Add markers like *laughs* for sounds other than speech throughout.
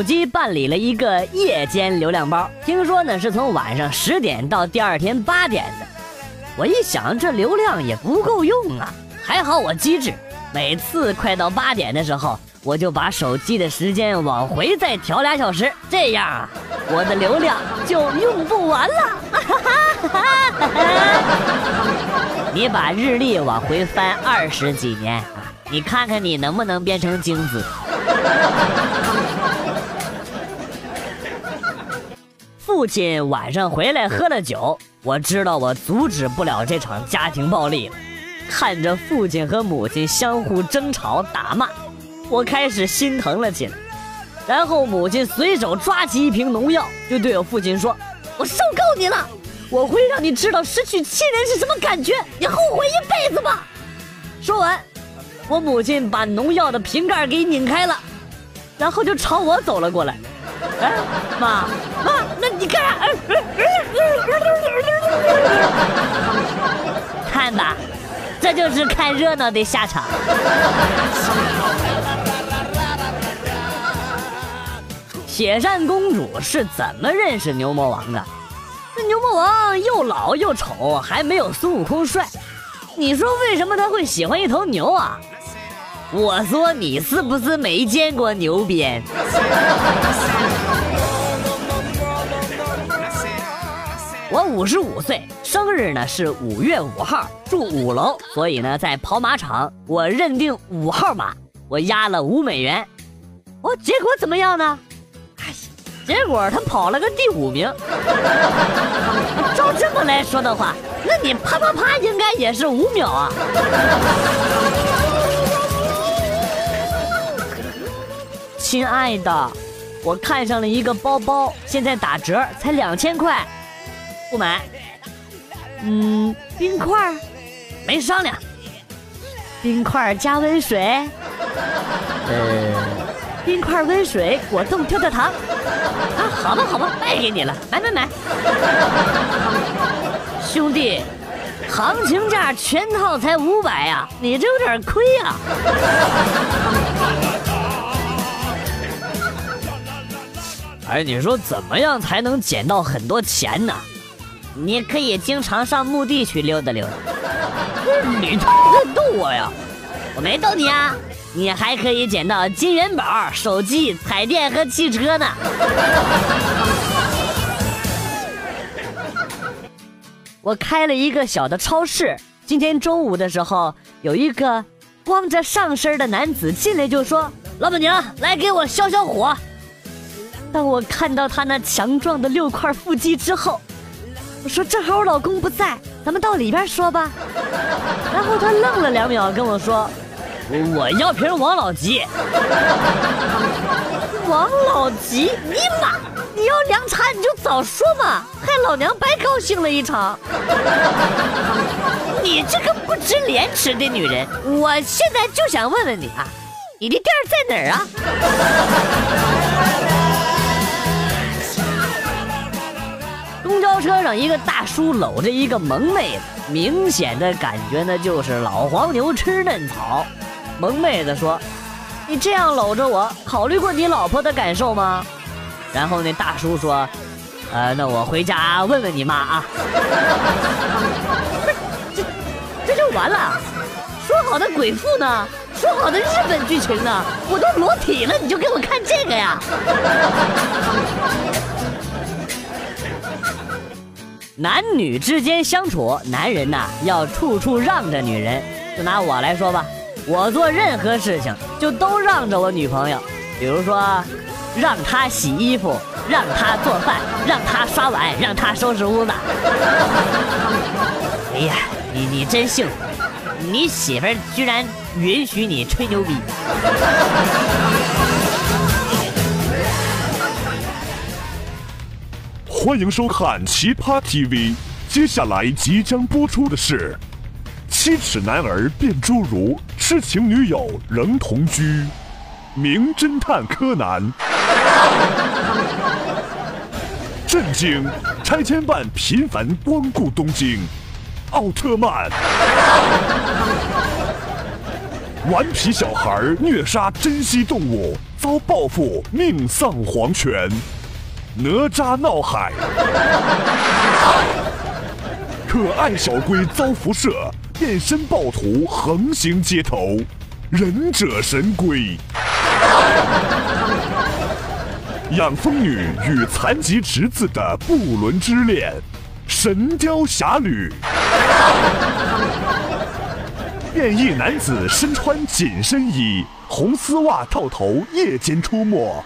手机办理了一个夜间流量包，听说呢是从晚上十点到第二天八点的。我一想，这流量也不够用啊，还好我机智，每次快到八点的时候，我就把手机的时间往回再调俩小时，这样啊，我的流量就用不完了。*laughs* 你把日历往回翻二十几年，你看看你能不能变成精子。父亲晚上回来喝了酒，我知道我阻止不了这场家庭暴力。看着父亲和母亲相互争吵打骂，我开始心疼了起来。然后母亲随手抓起一瓶农药，就对我父亲说：“我受够你了，我会让你知道失去亲人是什么感觉，你后悔一辈子吧。”说完，我母亲把农药的瓶盖给拧开了，然后就朝我走了过来。哎，妈妈，那你干啥？看吧，这就是看热闹的下场。铁扇公主是怎么认识牛魔王的？这牛魔王又老又丑，还没有孙悟空帅。你说为什么他会喜欢一头牛啊？我说你是不是没见过牛鞭？*laughs* 我五十五岁，生日呢是五月五号，住五楼，所以呢在跑马场我认定五号马，我押了五美元。哦，结果怎么样呢？哎，结果他跑了个第五名。*laughs* 照这么来说的话，那你啪啪啪应该也是五秒啊。亲爱的，我看上了一个包包，现在打折才两千块，不买。嗯，冰块没商量。冰块加温水。呃，冰块温水果冻跳跳糖。啊，好吧好吧，卖给你了，买买买。兄弟，行情价全套才五百呀，你这有点亏呀。哎，你说怎么样才能捡到很多钱呢？你可以经常上墓地去溜达溜达。你在逗我呀？我没逗你啊！你还可以捡到金元宝、手机、彩电和汽车呢。我开了一个小的超市。今天中午的时候，有一个光着上身的男子进来就说：“老板娘，来给我消消火。”当我看到他那强壮的六块腹肌之后，我说：“正好我老公不在，咱们到里边说吧。”然后他愣了两秒，跟我说：“我要瓶王老吉。”王老吉，你妈！你要凉茶你就早说嘛，害老娘白高兴了一场。你这个不知廉耻的女人！我现在就想问问你啊，你的店在哪儿啊？车上，一个大叔搂着一个萌妹子，明显的感觉呢就是老黄牛吃嫩草。萌妹子说：“你这样搂着我，考虑过你老婆的感受吗？”然后那大叔说：“呃，那我回家问问你妈啊。” *laughs* 这这就完了？说好的鬼父呢？说好的日本剧情呢？我都裸体了，你就给我看这个呀？男女之间相处，男人呐要处处让着女人。就拿我来说吧，我做任何事情就都让着我女朋友。比如说，让她洗衣服，让她做饭，让她刷碗，让她收拾屋子。哎呀，你你真幸福，你媳妇居然允许你吹牛逼。欢迎收看奇葩 TV，接下来即将播出的是：七尺男儿变侏儒，痴情女友仍同居。名侦探柯南，震惊！拆迁办频繁光顾东京。奥特曼，顽皮小孩虐杀珍稀动物，遭报复，命丧黄泉。哪吒闹海，可爱小龟遭辐射，变身暴徒横行街头。忍者神龟，养蜂女与残疾侄子的不伦之恋。神雕侠侣，变异男子身穿紧身衣，红丝袜套头，夜间出没。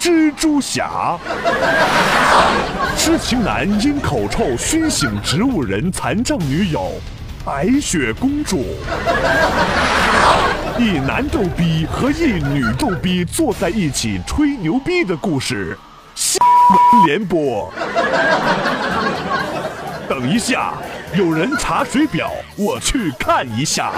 蜘蛛侠，痴情男因口臭熏醒植物人残障女友，白雪公主。一男逗逼和一女逗逼坐在一起吹牛逼的故事，新闻联播。等一下，有人查水表，我去看一下。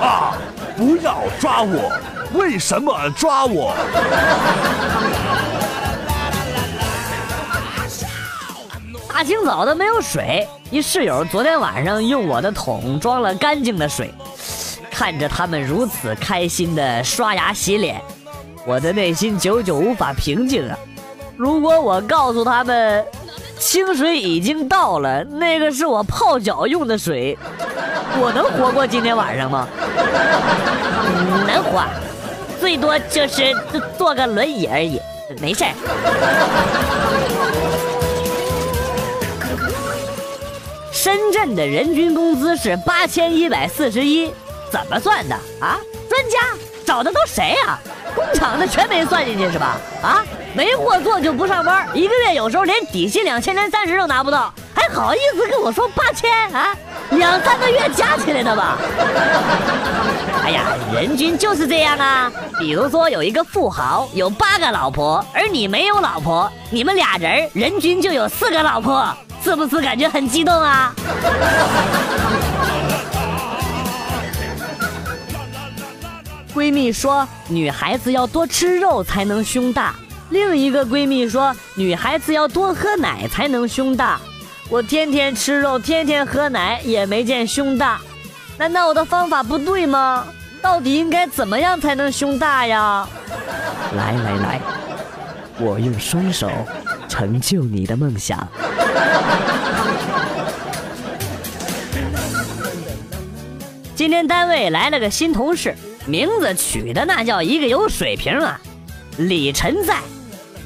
啊！不要抓我！为什么抓我？大清早的没有水，一室友昨天晚上用我的桶装了干净的水，看着他们如此开心的刷牙洗脸，我的内心久久无法平静啊！如果我告诉他们。清水已经到了，那个是我泡脚用的水，我能活过今天晚上吗？能活，最多就是坐个轮椅而已，没事儿深圳的人均工资是八千一百四十一，怎么算的啊？专家找的都谁啊？工厂的全没算进去是吧？啊？没货做就不上班，一个月有时候连底薪两千零三十都拿不到，还好意思跟我说八千啊？两三个月加起来的吧？哎呀，人均就是这样啊。比如说有一个富豪有八个老婆，而你没有老婆，你们俩人人均就有四个老婆，是不是感觉很激动啊？闺蜜说，女孩子要多吃肉才能胸大。另一个闺蜜说：“女孩子要多喝奶才能胸大。”我天天吃肉，天天喝奶，也没见胸大。难道我的方法不对吗？到底应该怎么样才能胸大呀？来来来，我用双手成就你的梦想。今天单位来了个新同事，名字取的那叫一个有水平啊，李晨在。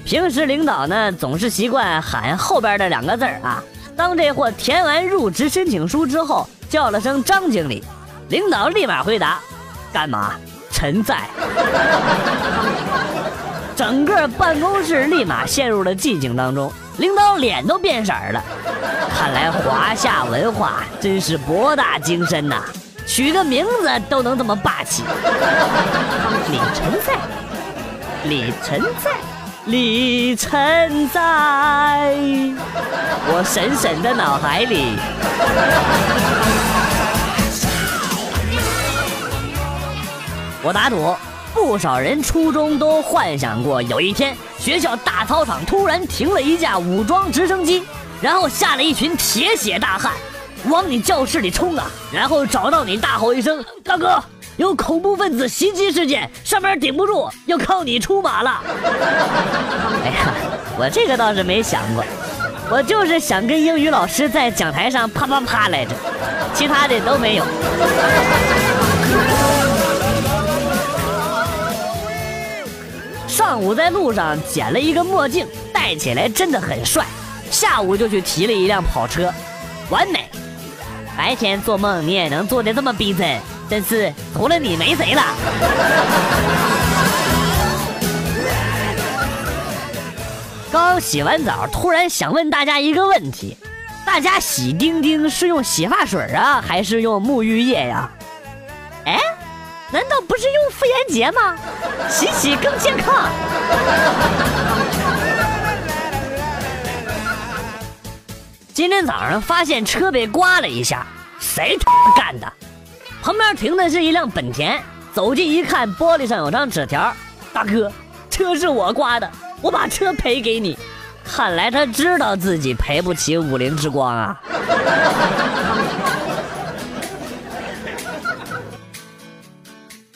平时领导呢总是习惯喊后边的两个字啊。当这货填完入职申请书之后，叫了声张经理，领导立马回答：“干嘛？陈在。*laughs* ”整个办公室立马陷入了寂静当中，领导脸都变色了。看来华夏文化真是博大精深呐，取个名字都能这么霸气。李陈在，李陈在。李晨在我深深的脑海里。我打赌，不少人初中都幻想过，有一天学校大操场突然停了一架武装直升机，然后下了一群铁血大汉，往你教室里冲啊，然后找到你大吼一声：“大哥！”有恐怖分子袭击事件，上面顶不住，要靠你出马了。*laughs* 哎呀，我这个倒是没想过，我就是想跟英语老师在讲台上啪啪啪来着，其他的都没有。上午在路上捡了一个墨镜，戴起来真的很帅。下午就去提了一辆跑车，完美。白天做梦你也能做的这么逼真。真是除了你没谁了。*laughs* 刚洗完澡，突然想问大家一个问题：大家洗丁丁是用洗发水啊，还是用沐浴液呀？哎，难道不是用妇炎洁吗？洗洗更健康。今天早上发现车被刮了一下，谁干的？旁边停的是一辆本田，走近一看，玻璃上有张纸条：“大哥，车是我刮的，我把车赔给你。”看来他知道自己赔不起五菱之光啊。*laughs*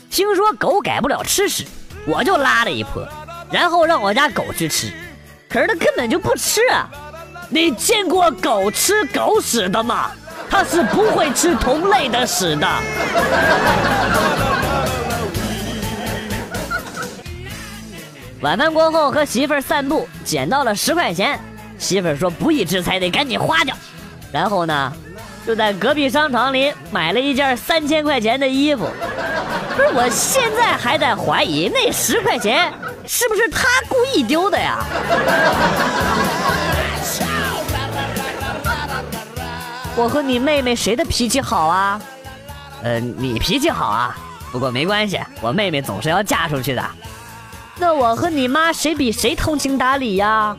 听说狗改不了吃屎，我就拉了一泼，然后让我家狗去吃，可是它根本就不吃啊！你见过狗吃狗屎的吗？它是不会吃同类的屎的。*laughs* 晚饭过后和媳妇儿散步，捡到了十块钱，媳妇儿说不义之财得赶紧花掉，然后呢？就在隔壁商场里买了一件三千块钱的衣服，不是，我现在还在怀疑那十块钱是不是他故意丢的呀？我和你妹妹谁的脾气好啊？呃，你脾气好啊，不过没关系，我妹妹总是要嫁出去的。那我和你妈谁比谁通情达理呀？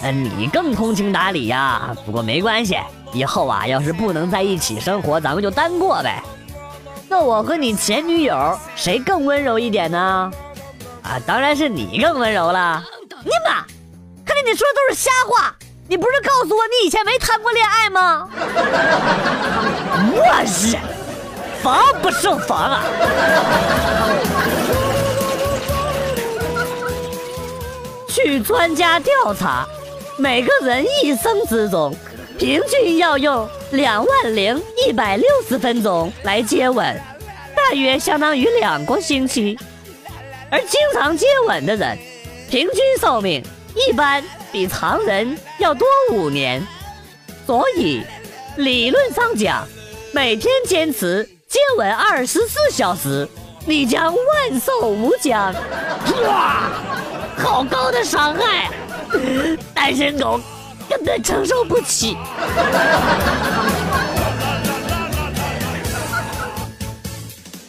呃，你更通情达理呀，不过没关系。以后啊，要是不能在一起生活，咱们就单过呗。那我和你前女友谁更温柔一点呢？啊，当然是你更温柔了。你妈，看来你说的都是瞎话。你不是告诉我你以前没谈过恋爱吗？*laughs* 我日，防不胜防啊！*laughs* 据专家调查，每个人一生之中。平均要用两万零一百六十分钟来接吻，大约相当于两个星期。而经常接吻的人，平均寿命一般比常人要多五年。所以，理论上讲，每天坚持接吻二十四小时，你将万寿无疆。哇，*laughs* 好高的伤害，单身狗。根本承受不起。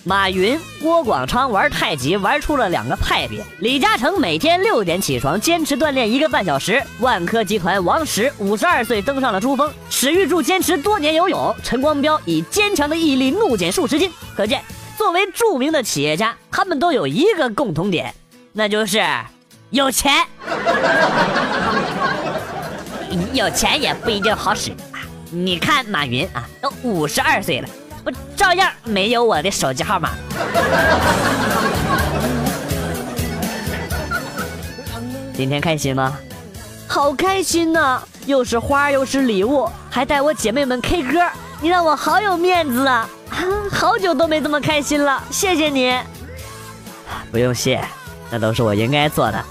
马云、郭广昌玩太极玩出了两个派别，李嘉诚每天六点起床，坚持锻炼一个半小时。万科集团王石五十二岁登上了珠峰，史玉柱坚持多年游泳，陈光标以坚强的毅力怒减数十斤。可见，作为著名的企业家，他们都有一个共同点，那就是有钱。*laughs* 有钱也不一定好使啊！你看马云啊，都五十二岁了，不照样没有我的手机号码？今天开心吗？好开心呐！又是花又是礼物，还带我姐妹们 K 歌，你让我好有面子啊！*laughs* 好久都没这么开心了，谢谢你。不用谢，那都是我应该做的。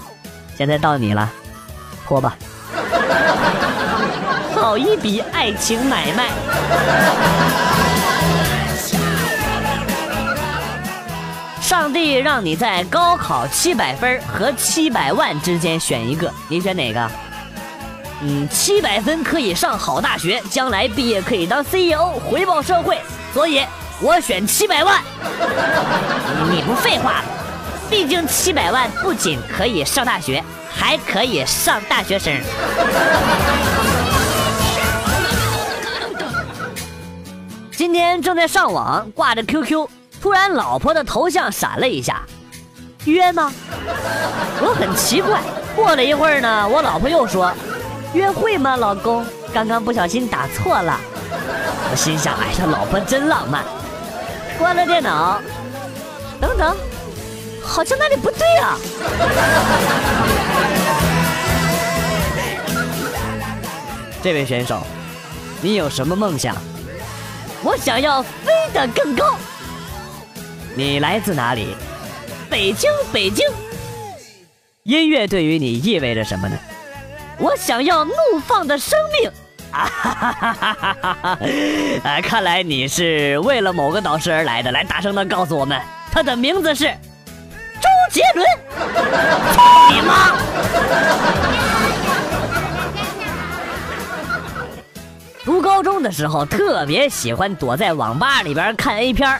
现在到你了，脱吧。*laughs* 好一笔爱情买卖！上帝让你在高考七百分和七百万之间选一个，你选哪个？嗯，七百分可以上好大学，将来毕业可以当 CEO，回报社会，所以我选七百万。*laughs* 你不废话了？毕竟七百万不仅可以上大学。还可以上大学生。今天正在上网，挂着 QQ，突然老婆的头像闪了一下，约吗？我很奇怪。过了一会儿呢，我老婆又说，约会吗，老公？刚刚不小心打错了。我心想，哎，这老婆真浪漫。关了电脑，等等。好像那里不对啊！*laughs* 这位选手，你有什么梦想？我想要飞得更高。你来自哪里？北京，北京。音乐对于你意味着什么呢？我想要怒放的生命。啊哈哈哈哈哈哈！啊，看来你是为了某个导师而来的。来，大声的告诉我们，他的名字是周。杰伦，操你妈！读高中的时候，特别喜欢躲在网吧里边看 A 片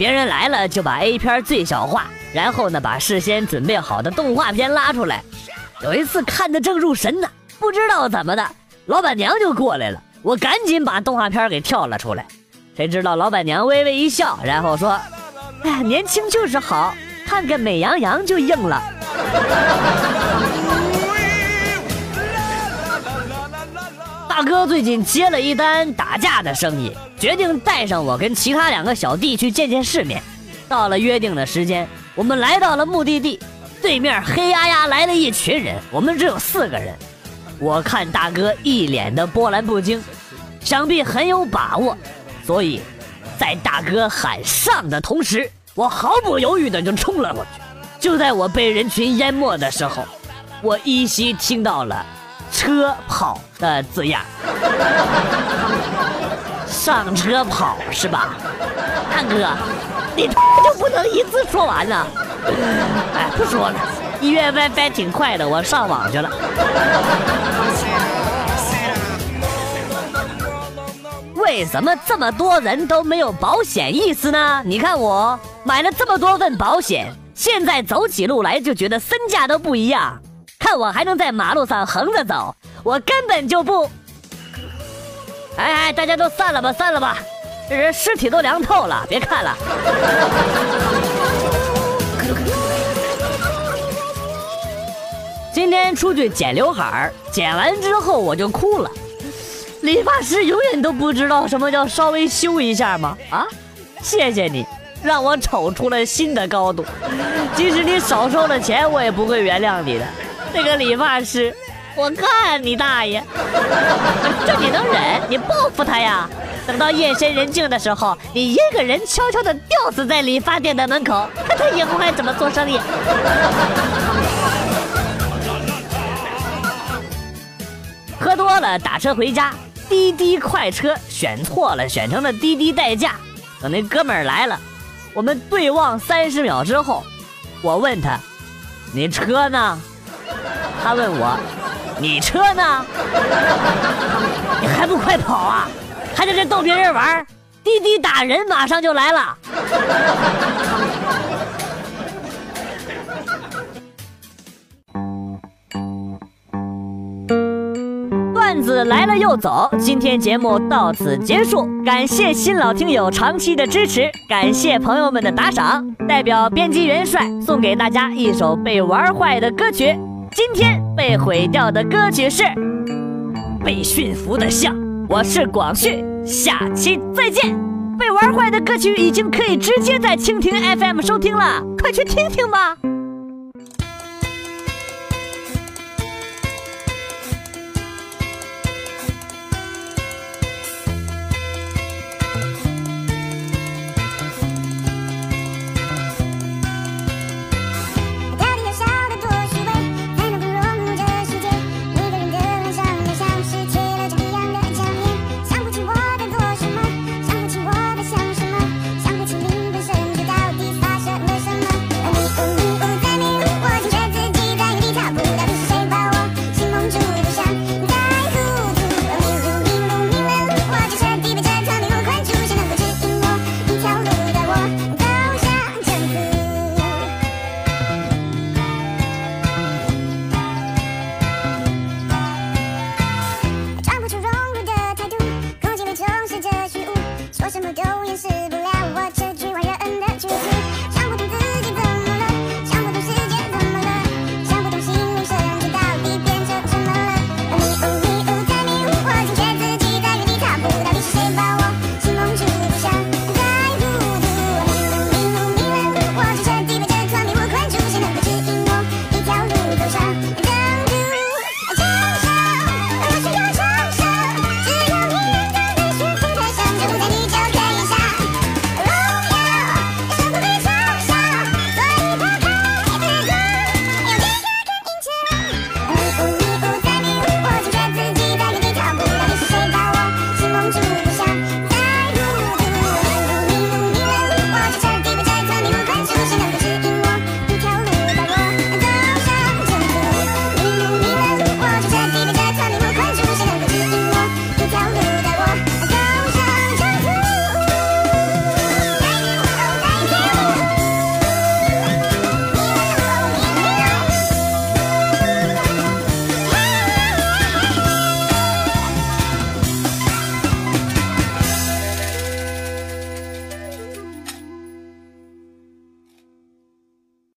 别人来了就把 A 片最小化，然后呢，把事先准备好的动画片拉出来。有一次看的正入神呢，不知道怎么的，老板娘就过来了，我赶紧把动画片给跳了出来。谁知道老板娘微微一笑，然后说：“哎呀，年轻就是好。”看个美羊羊就硬了。大哥最近接了一单打架的生意，决定带上我跟其他两个小弟去见见世面。到了约定的时间，我们来到了目的地，对面黑压压来了一群人，我们只有四个人。我看大哥一脸的波澜不惊，想必很有把握，所以，在大哥喊上的同时，我毫不犹豫的就冲了过去。就在我被人群淹没的时候，我依稀听到了“车跑”的字样。上车跑是吧，大哥，你他妈就不能一次说完呢？哎，不说了，医院 WiFi 挺快的，我上网去了。为什么这么多人都没有保险意识呢？你看我买了这么多份保险，现在走起路来就觉得身价都不一样。看我还能在马路上横着走，我根本就不……哎哎，大家都散了吧，散了吧，这人尸体都凉透了，别看了。今天出去剪刘海儿，剪完之后我就哭了。理发师永远都不知道什么叫稍微修一下吗？啊，谢谢你，让我瞅出了新的高度。即使你少收了钱，我也不会原谅你的。那个理发师，我看你大爷，这你能忍？你报复他呀！等到夜深人静的时候，你一个人悄悄的吊死在理发店的门口，看他以后还怎么做生意。喝多了打车回家，滴滴快车选错了，选成了滴滴代驾。等那哥们儿来了，我们对望三十秒之后，我问他：“你车呢？”他问我：“你车呢？你还不快跑啊？还在这逗别人玩？滴滴打人马上就来了。”段子来了又走，今天节目到此结束，感谢新老听友长期的支持，感谢朋友们的打赏，代表编辑元帅送给大家一首被玩坏的歌曲。今天被毁掉的歌曲是《被驯服的象》，我是广旭，下期再见。被玩坏的歌曲已经可以直接在蜻蜓 FM 收听了，快去听听吧。